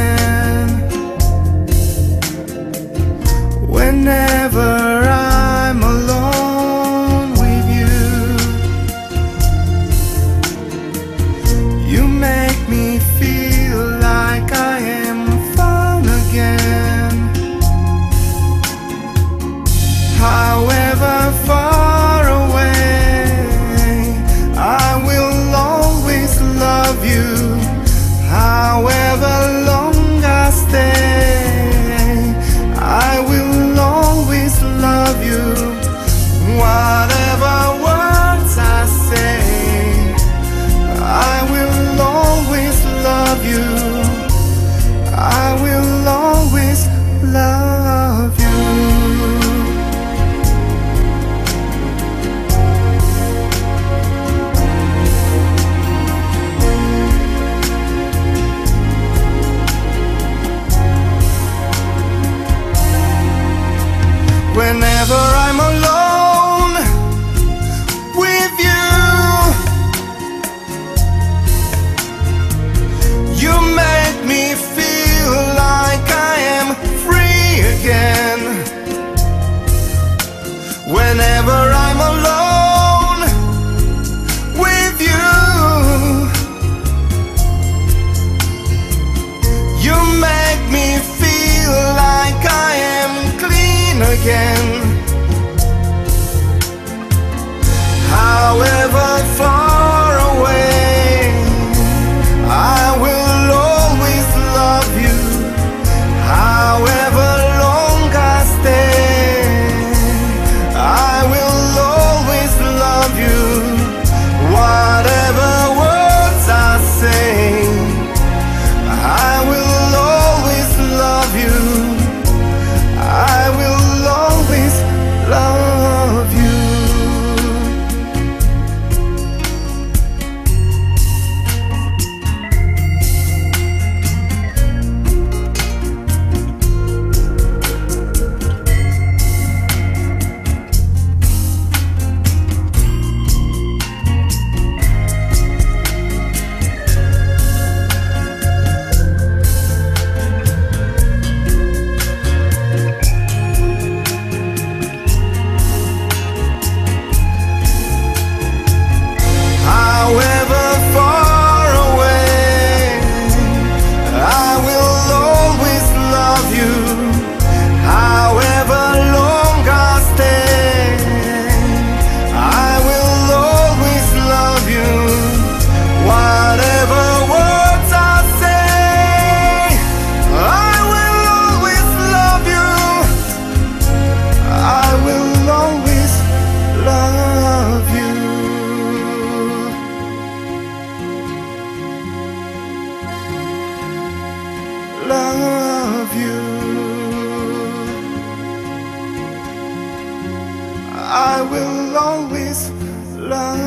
again Whenever I'm alone with you You make me feel like I am fun again. How of you. I will always love